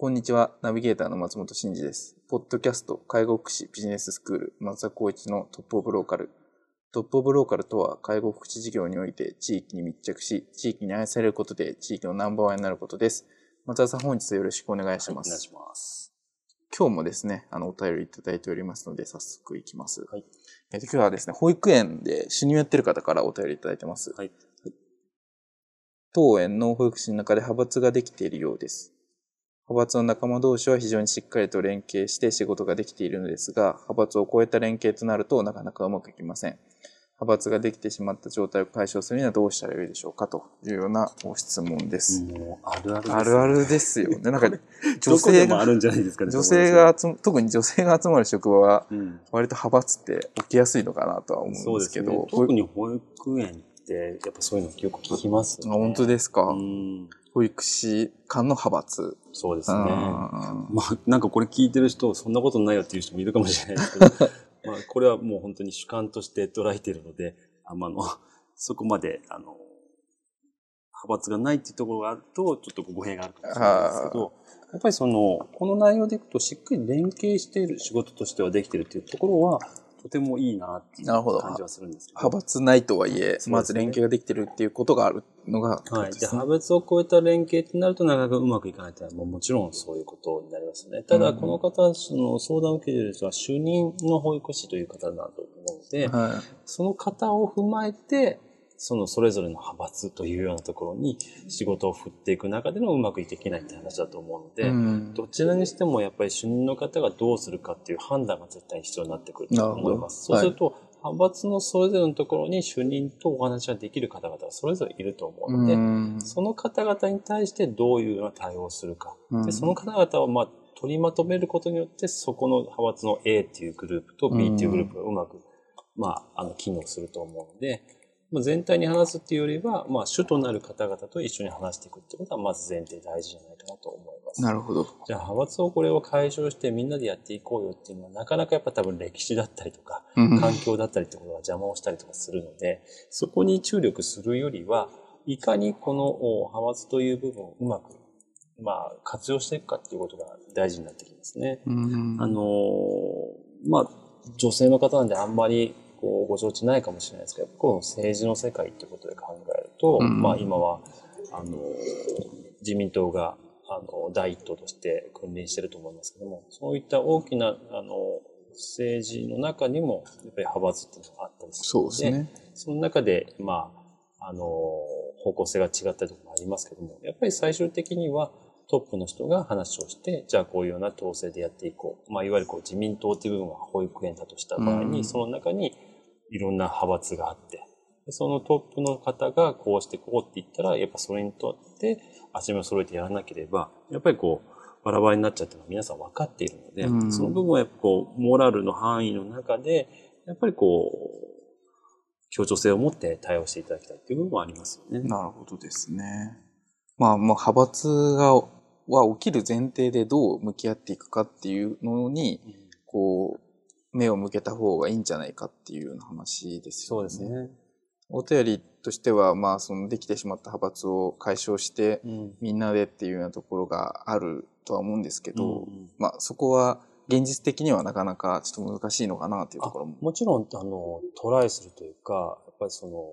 こんにちは。ナビゲーターの松本慎二です。ポッドキャスト、介護福祉ビジネススクール、松田光一のトップオブローカル。トップオブローカルとは、介護福祉事業において地域に密着し、地域に愛されることで地域のナンバーワンになることです。松田さん、本日よろしくお願いします。お願いします。今日もですね、あの、お便りいただいておりますので、早速いきます。はい。えっと、今日はですね、保育園で主任をやってる方からお便りいただいてます。はい。当園の保育士の中で派閥ができているようです。派閥の仲間同士は非常にしっかりと連携して仕事ができているのですが、派閥を超えた連携となるとなかなかうまくいきません。派閥ができてしまった状態を解消するにはどうしたらよいでしょうかというようなご質問です。あるあるです、あるあるですよね。なんか、女 女性性が、もあるんじゃないですかね。女性が特に女性が集まる職場は、うん、割と派閥って起きやすいのかなとは思うんですけど。ね。特に保育園って、やっぱそういうのよく聞きますよね。あ本当ですか、うん。保育士間の派閥。そうですね。あまあ、なんかこれ聞いてる人、そんなことないよっていう人もいるかもしれないですけど、まあ、これはもう本当に主観として捉えているので、あまあの、そこまで、あの、派閥がないっていうところがあると、ちょっと語弊があるかもしれないですけど、やっぱりその、この内容でいくと、しっかり連携している仕事としてはできているっていうところは、とてもいいなっていうなるほど感じはするんですけど。派閥ないとはいえ、ねまず連携ができてるっていうことがあるのが、はい。で、派閥を超えた連携ってなるとなかなかうまくいかないっていうのはもうもちろんそういうことになりますね。ただ、うんこの方、その相談を受けている人は主任の保育士という方だと思うので、はその方を踏まえて、そのそれぞれの派閥というようなところに仕事を振っていく中でのうまくいけないって話だと思うのい。で、うんどちらにしてもやっぱり主任の方がどうするかっていう判断が絶対に必要になってくると思います。そうすると、派閥のそれぞれのところに主任とお話ができる方々がそれぞれいると思うので、うんその方々に対してどういうような対応をするか。うんでその方々をまあ取りまとめることによって、そこの派閥の A っていうグループと B っていうグループがうまく、まあ、あの、機能すると思うので、まあ、全体に話すっていうよりは、まあ、主となる方々と一緒に話していくってことは、まず前提大事じゃないかなと思います。なるほど。じゃあ、派閥をこれを解消してみんなでやっていこうよっていうのは、なかなかやっぱ多分歴史だったりとか、うん環境だったりってことが邪魔をしたりとかするので、そこに注力するよりは、いかにこのお派閥という部分をうまく、まあ、活用していくかっていうことが大事になってきますね。うんあのーまあ、女性の方なんであんまりこうご承知ないかもしれないですけど、この政治の世界っていうことで考えると、うんまあ今は、あのー自民党が、あの、第一党として君臨してると思いますけども、そういった大きな、あの、政治の中にも、やっぱり派閥っていうのがあったりするのそうですね。その中で、まあ、あの、方向性が違ったりとかもありますけども、やっぱり最終的にはトップの人が話をして、じゃあこういうような統制でやっていこう。まあ、いわゆるこう自民党っていう部分が保育園だとした場合に、うんその中にいろんな派閥があって、でそのトップの方がこうしてこうって言ったら、やっぱそれにとって足目を揃えてやらなければ、やっぱりこう、バラバラになっちゃったのは皆さん分かっているので、うんその部分はやっぱこう、モラルの範囲の中で、やっぱりこう、協調性を持って対応していただきたいっていう部分はありますよね。なるほどですね。まあ、もう派閥が、は起きる前提でどう向き合っていくかっていうのに、こう、目を向けた方がいいんじゃないかっていうような話ですよね。そうですね。お便りとしては、まあ、そのできてしまった派閥を解消して、うん。みんなでっていうようなところがあるとは思うんですけど、うんまあ、そこは現実的にはなかなかちょっと難しいのかなっていうところも。もちろん、あの、トライするというか、やっぱりその、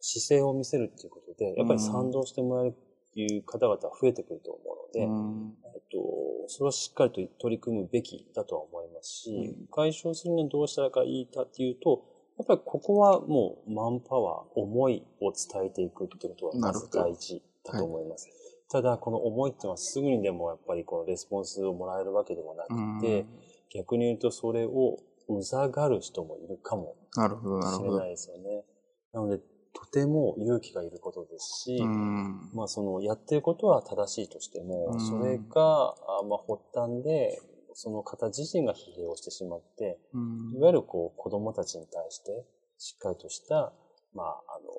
姿勢を見せるっていうことで、やっぱり賛同してもらえるっていう方々は増えてくると思うので、うんえっと、それはしっかりと取り組むべきだとは思いますし、うん解消するにはどうしたらかいいかっていうと、やっぱりここはもうマンパワー、思いを伝えていくってことはまず大事だと思います。ただ、この思いっていうのはすぐにでもやっぱりこのレスポンスをもらえるわけではなくて、逆に言うとそれをうざがる人もいるかもしれな。いですよね。なので、とても勇気がいることですし、うんまあそのやってることは正しいとしても、うんそれが、あまあ発端で、その方自身が疲弊をしてしまって、うんいわゆるこう子供たちに対してしっかりとした、まああの、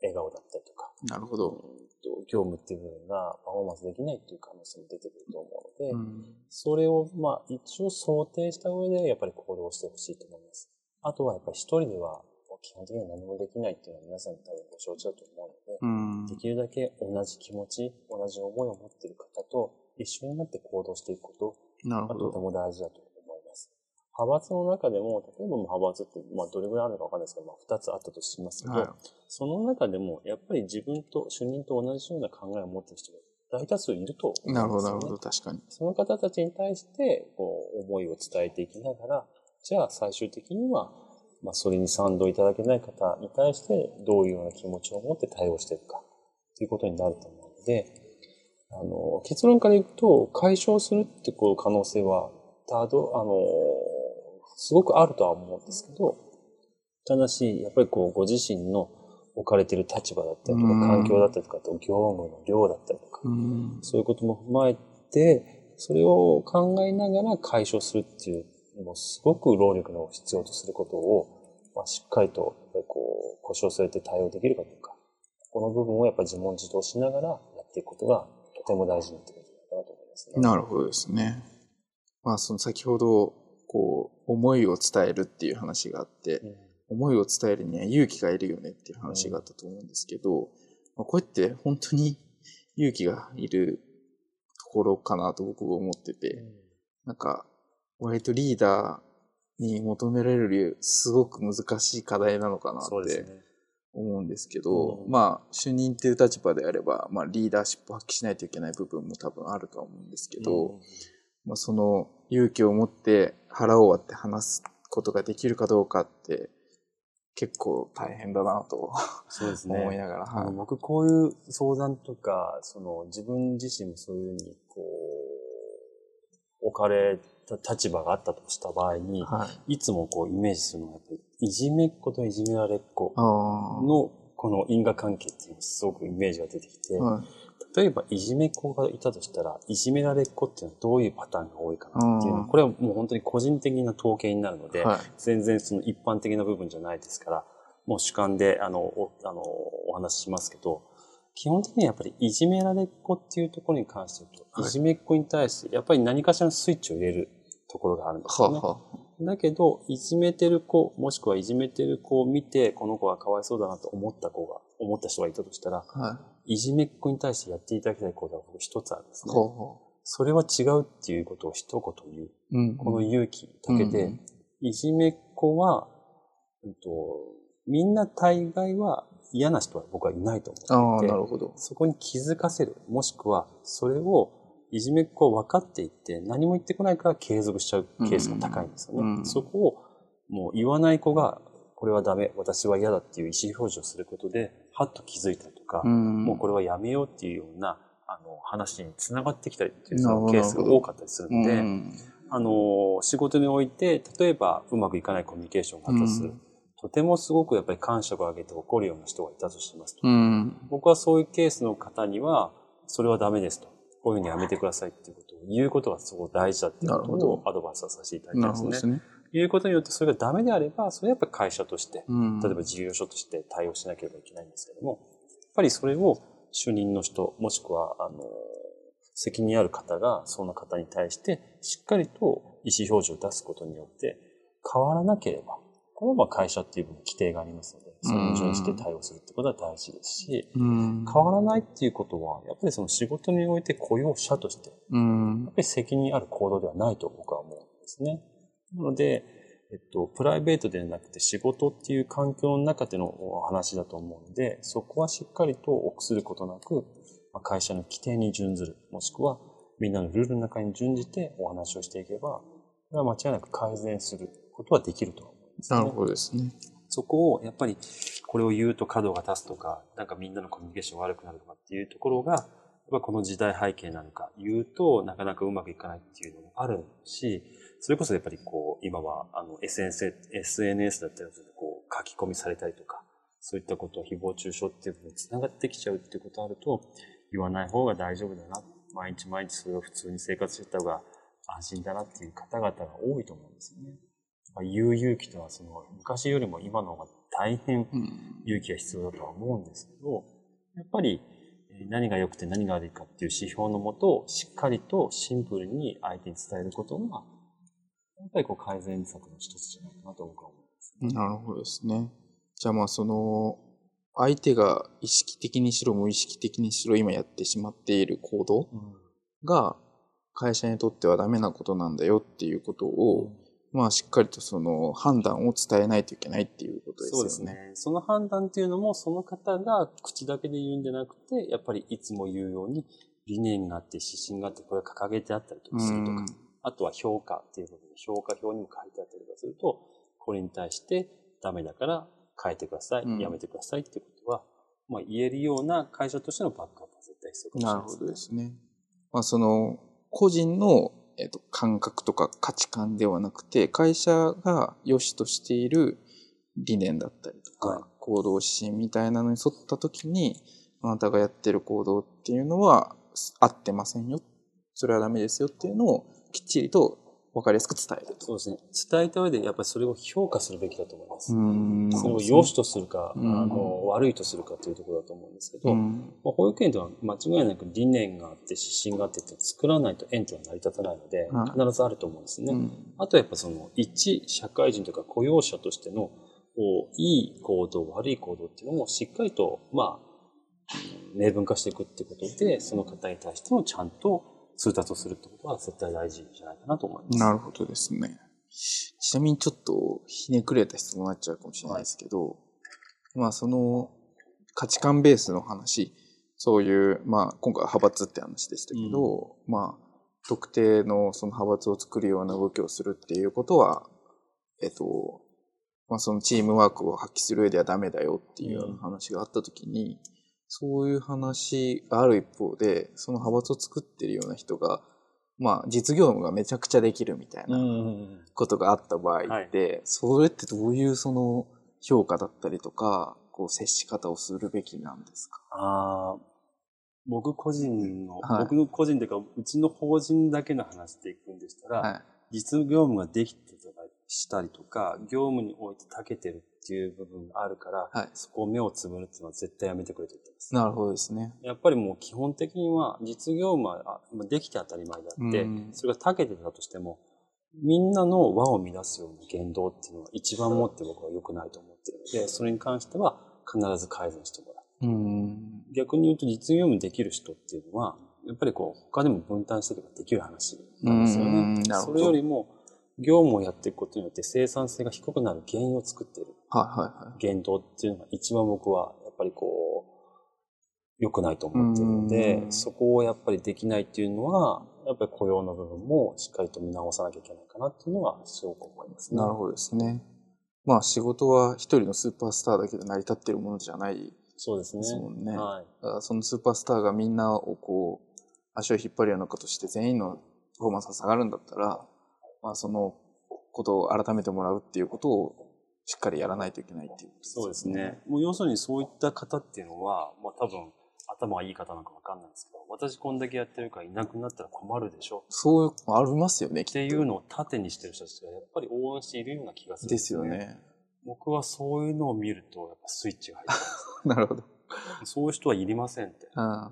笑顔だったりとか、なるほど。業務っていう部分がパフォーマンスできないっていう可能性も出てくると思うので、うんそれを、まあ、一応想定した上で、やっぱり行動してほしいと思います。あとは、やっぱり一人では、基本的には何もできないっていうのは皆さん多分ご承知だと思うので、うんできるだけ同じ気持ち、同じ思いを持っている方と一緒になって行動していくことなるほど。がとても大事だと思います。派閥の中でも、例えば派閥って、まあどれぐらいあるのかわかんないですけど、まあ二つあったとしますけど、はい。その中でも、やっぱり自分と主任と同じような考えを持っている人が大多数いると思うんですよ、ね。なるほど、なるほど。確かに。その方たちに対して、こう、思いを伝えていきながら、じゃあ最終的には、まあ、それに賛同いただけない方に対して、どういうような気持ちを持って対応していくか、ということになると思うので、あの、結論から言うと、解消するってこう可能性は、たど、あの、すごくあるとは思うんですけど、ただし、やっぱりこう、ご自身の置かれている立場だったりとか、うん環境だったりとか、あと業務の量だったりとか、うん。そういうことも踏まえて、それを考えながら解消するっていう、もうすごく労力の必要とすることを、まあ、しっかりと、やっぱりこう、腰を据えて対応できるかどうか。この部分をやっぱり自問自答しながらやっていくことがとても大事になってくるんじゃないかなと思いますね。なるほどですね。まあ、その先ほど、こう、思いを伝えるっていう話があって、うん思いを伝えるには勇気がいるよねっていう話があったと思うんですけど、まあ、これって本当に勇気がいるところかなと僕は思ってて、なんか、割とリーダーに求められるすごく難しい課題なのかなって。思うんですけど、うんまあ、主任っていう立場であれば、まあ、リーダーシップを発揮しないといけない部分も多分あるとは思うんですけど、まあ、その勇気を持って腹を割って話すことができるかどうかって結構大変だなとそうですね。思いながら、はい僕こういう相談とか、その自分自身もそういうふうにこう、置かれた立場があったとした場合に、はい。いつもこうイメージするのはやっぱり、いじめっ子といじめられっ子。のこの因果関係っていうのがすごくイメージが出てきて、はい。例えばいじめっ子がいたとしたら、いじめられっ子っていうのはどういうパターンが多いかなっていうのは、うんこれはもう本当に個人的な統計になるので、はい。全然その一般的な部分じゃないですから、もう主観であのおあのお話ししますけど、基本的にはやっぱりいじめられっ子っていうところに関して言うと、はいいじめっ子に対してやっぱり何かしらのスイッチを入れるところがあるんですよね。はあはだけど、いじめてる子、もしくはいじめてる子を見て、この子はかわいそうだなと思った子が、思った人がいたとしたら、あ。はい。いじめっ子に対してやっていただきたいことは僕一つあるんですね。ほうほそれは違うっていうことを一言言う。う。うん。この勇気だけで、うんいじめっ子は、うんと、みんな大概は嫌な人は僕はいないと思っていてなるほど。そこに気づかせる。もしくは、それを、いじめっ子を分かっていって、何も言ってこないから継続しちゃうケースが高いんですよね。うんうんそこを、もう言わない子が、これはダメ、私は嫌だっていう意思表示をすることで、はっと気づいたりとか、んもうこれはやめようっていうような、あの、話につながってきたりっていうケースが多かったりするので、うんあの、仕事において、例えばうまくいかないコミュニケーションがあったとする。うんとてもすごくやっぱり感触を上げて怒るような人がいたとしますと。うん。僕はそういうケースの方には、それはダメですと。こういうふうにやめてくださいっていうことを言うことがすごく大事だっていうことをアドバイスをさせていただいてなますね。るほどですね。言うことによってそれがダメであれば、それはやっぱり会社として、うん。例えば事業所として対応しなければいけないんですけども、やっぱりそれを主任の人、もしくは、あの、責任ある方が、その方に対して、しっかりと意思表示を出すことによって、変わらなければ、これはまあ会社っていう規定がありますので、それに準じて対応するってことは大事ですし、うん。変わらないっていうことは、やっぱりその仕事において雇用者として、やうんっ。ぱり責任ある行動ではないと僕は思うんですね。なので、えっと、プライベートではなくて仕事っていう環境の中でのお話だと思うので、そこはしっかりと臆することなく、まあ会社の規定に準ずる、もしくはみんなのルールの中に準じてお話をしていけば、これは間違いなく改善することはできると思うんですね。なるほどですね。そこを、やっぱり、これを言うと角が立つとか、なんかみんなのコミュニケーション悪くなるとかっていうところが、やっぱこの時代背景なのか、言うとなかなかうまくいかないっていうのもあるし、それこそやっぱりこう、今はあの SNS, SNS だったりするとこう書き込みされたりとか、そういったことを誹謗中傷っていうふうに繋がってきちゃうっていうことあると、言わない方が大丈夫だな。毎日毎日それを普通に生活してた方が安心だなっていう方々が多いと思うんですよね。まあ言う勇気とはその昔よりも今の方が大変うん。勇気が必要だとは思うんですけど、やっぱりえー何が良くて何が悪いかっていう指標のもと、しっかりとシンプルに相手に伝えることが、やっぱりこう改善策の一つじゃないかなと僕は思いますね。なるほどですね。じゃあまあその、相手が意識的にしろ無意識的にしろ今やってしまっている行動が、会社にとってはダメなことなんだよっていうことを、まあしっかりとその判断を伝えないといけないっていうことですよね。そうですね。その判断っていうのも、その方が口だけで言うんじゃなくて、やっぱりいつも言うように、理念があって、指針があって、これが掲げてあったりとかするとか、うんあとは評価っていうことで、評価表にも書いてあったりとかすると、これに対してダメだから変えてください、うんやめてくださいっていうことは、まあ言えるような会社としてのバックアップは絶対必要かもしれないなるほどですね。まあその、個人の、えっと感覚とか価値観ではなくて、会社が良しとしている理念だったりとか、はい行動指針みたいなのに沿った時に、あなたがやってる行動っていうのは合ってませんよ。それはダメですよっていうのをきっちりと分かりやすく伝えると。そうですね。伝えた上で、やっぱりそれを評価するべきだと思います。んそれを良しとするか、うんあの、悪いとするかというところだと思うんですけど、うんまあ、保育園では間違いなく理念があって指針があってって作らないと園とは成り立たないので、はい必ずあると思うんですね。うんあとはやっぱその一社会人とか雇用者としてのこういい行動、悪い行動っていうのもしっかりと、まあ、うん明文化していくってことで、その方に対してもちゃんと通達をするってことは絶対大事じゃないかなと思います。なるほどですね。ちなみにちょっとひねくれた質問になっちゃうかもしれないですけど、まあその価値観ベースの話、そういう、まあ今回は派閥って話でしたけど、まあ特定のその派閥を作るような動きをするっていうことは、えっと、まあそのチームワークを発揮する上ではダメだよっていうような話があったときに、そういう話がある一方で、その派閥を作ってるような人が、まあ実業務がめちゃくちゃできるみたいなうんことがあった場合って、それってどういうその評価だったりとか、こう接し方をするべきなんですか？あー僕個人の、はい。僕の個人というか、うちの法人だけの話でいくんでしたら、はい。実業務ができてたりしたりとか、業務において長けてるっていう部分があるから、はいそこを目をつぶるっていうのは絶対やめてくれと言ってます。なるほどですね。やっぱりもう基本的には実業務はできて当たり前であって、うんそれが長けてたとしても、みんなの輪を乱すような言動っていうのは一番もって僕は良くないと思っているので、それに関しては必ず改善してもらう。うん。逆に言うと実業務できる人っていうのは、やっぱりこう、他でも分担していけばできる話なんですようんね。それよりも、業務をやっていくことによって生産性が低くなる原因を作っているはいはいはい。言動っていうのが一番僕は、やっぱりこう、良くないと思っているのでう、んそこをやっぱりできないっていうのは、やっぱり雇用の部分もしっかりと見直さなきゃいけないかなっていうのはすごく思いますね。なるほどですね。まあ仕事は一人のスーパースターだけで成り立ってるものじゃないそうですね。ですもんね。はい。そのスーパースターがみんなをこう、足を引っ張るようなことして全員のパフォーマンスが下がるんだったら、まあそのことを改めてもらうっていうことをしっかりやらないといけないっていうことそうですね。もう要するにそういった方っていうのは、まあ多分頭がいい方なのかわかんないんですけど、私こんだけやってるからいなくなったら困るでしょそういうのありますよね、きっていうのを盾にしてる人たちがやっぱり応援しているような気がするんですよ。ね。僕はそういうのを見ると、やっぱスイッチが入って なるほど。そういう人はいりませんって。あ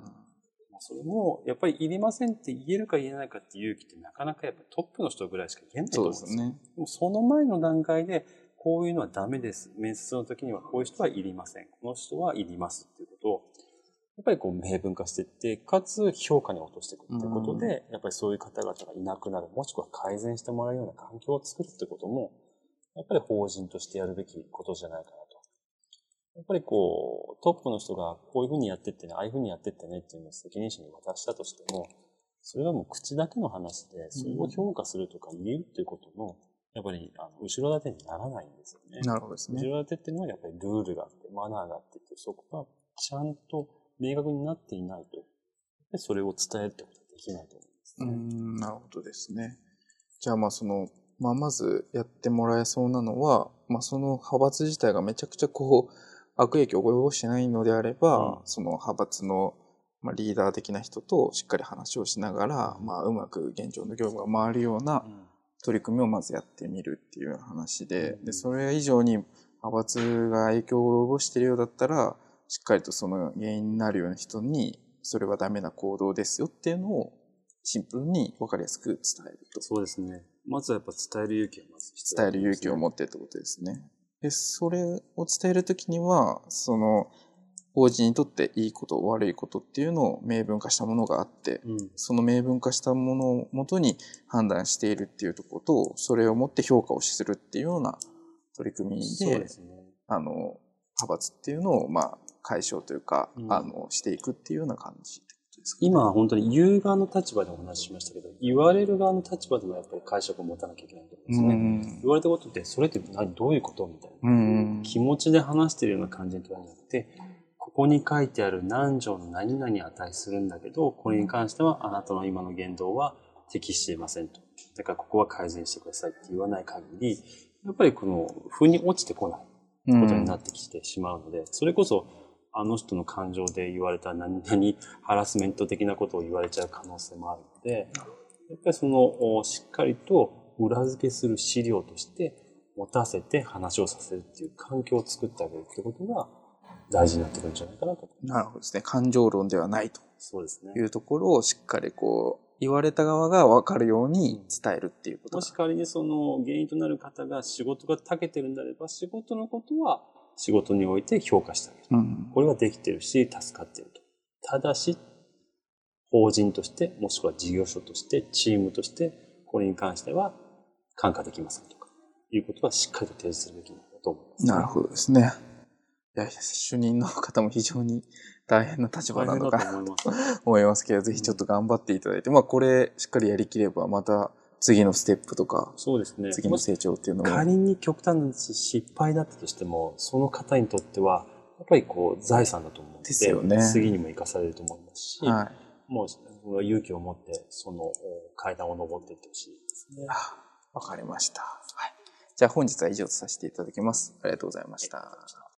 それも、やっぱりいりませんって言えるか言えないかっていう勇気ってなかなかやっぱトップの人ぐらいしか言えないと思うんですよ。ですね。でもその前の段階で、こういうのはダメです。面接の時にはこういう人はいりません。この人はいりますっていうことを、やっぱりこう明文化していって、かつ評価に落としていくっていうことで、やっぱりそういう方々がいなくなる、もしくは改善してもらうような環境を作るってことも、やっぱり法人としてやるべきことじゃないかなと。やっぱりこう、トップの人がこういうふうにやってってね、ああいうふうにやってってねっていうのを責任者に渡したとしても、それはもう口だけの話で、それを評価するとか言うっていうことの、やっぱり、あの、後ろ盾にならないんですよね。なるほどですね。後ろ盾っていうのはやっぱりルールがあって、マナーがあってっていう、そこがちゃんと明確になっていないと、でそれを伝えるってことはできないと思ううんですね。ん、なるほどですね。じゃあまあその、まあまずやってもらえそうなのは、まあその派閥自体がめちゃくちゃこう、悪影響を及ぼしてないのであれば、うんその派閥の、まあ、リーダー的な人としっかり話をしながら、まあうまく現状の業務が回るようなうん取り組みをまずやってみるっていう話で、うんで、それ以上に派閥が影響を及ぼしているようだったら、しっかりとその原因になるような人に、それはダメな行動ですよっていうのをシンプルに分かりやすく伝えると。そうですね。まずはやっぱ伝える勇気がまず必要伝える勇気を持ってってことですね。で、それを伝えるときには、その、法人にとっていいこと、悪いことっていうのを明文化したものがあって、うん。その明文化したものをもとに判断しているっていうところと、それをもって評価をするっていうような取り組みでね。あの、派閥っていうのを、まあ、解消というか、うんあの、していくっていうような感じ。今は本当に言う側の立場でお話ししましたけど、言われる側の立場でもやっぱり解釈を持たなきゃいけないと思うんですうね。ん。言われたことって、それって何、どういうことみたいな。うん。気持ちで話してるような感じではなくて、ここに書いてある何条の何々に値するんだけど、これに関してはあなたの今の言動は適していませんと。だからここは改善してくださいって言わない限り、やっぱりこの、風に落ちてこないことになってきてしまうので、それこそ、あの人の感情で言われた何々ハラスメント的なことを言われちゃう可能性もあるので、やっぱりその、おしっかりと裏付けする資料として持たせて話をさせるっていう環境を作ってあげるってことが大事になってくるんじゃないかなと。なるほどですね。感情論ではないとそうですねい。うところをしっかりこう、言われた側が分かるように伝えるっていうことだもし仮にその原因となる方が仕事が長けてるんであれば、仕事のことは仕事において評価してあげる。うん。これはできてるし、助かってると。ただし、法人として、もしくは事業所として、チームとして、これに関しては、感化できませんとか、いうことはしっかりと提示するべきなんだと思います。なるほどですね。いや、主任の方も非常に大変な立場なのかなと思います。思いますけど、ぜひちょっと頑張っていただいて、まあこれしっかりやりきれば、また次のステップとか、そうですね。次の成長っていうのも、仮に極端な話失敗だったとしても、その方にとっては、やっぱりこう、財産だと思うので、ですよね次にも生かされると思いますし、はい。もう、勇気を持って、そのお階段を登っていってほしいですね。あわかりました。はい。じゃあ本日は以上とさせていただきます。ありがとうございました。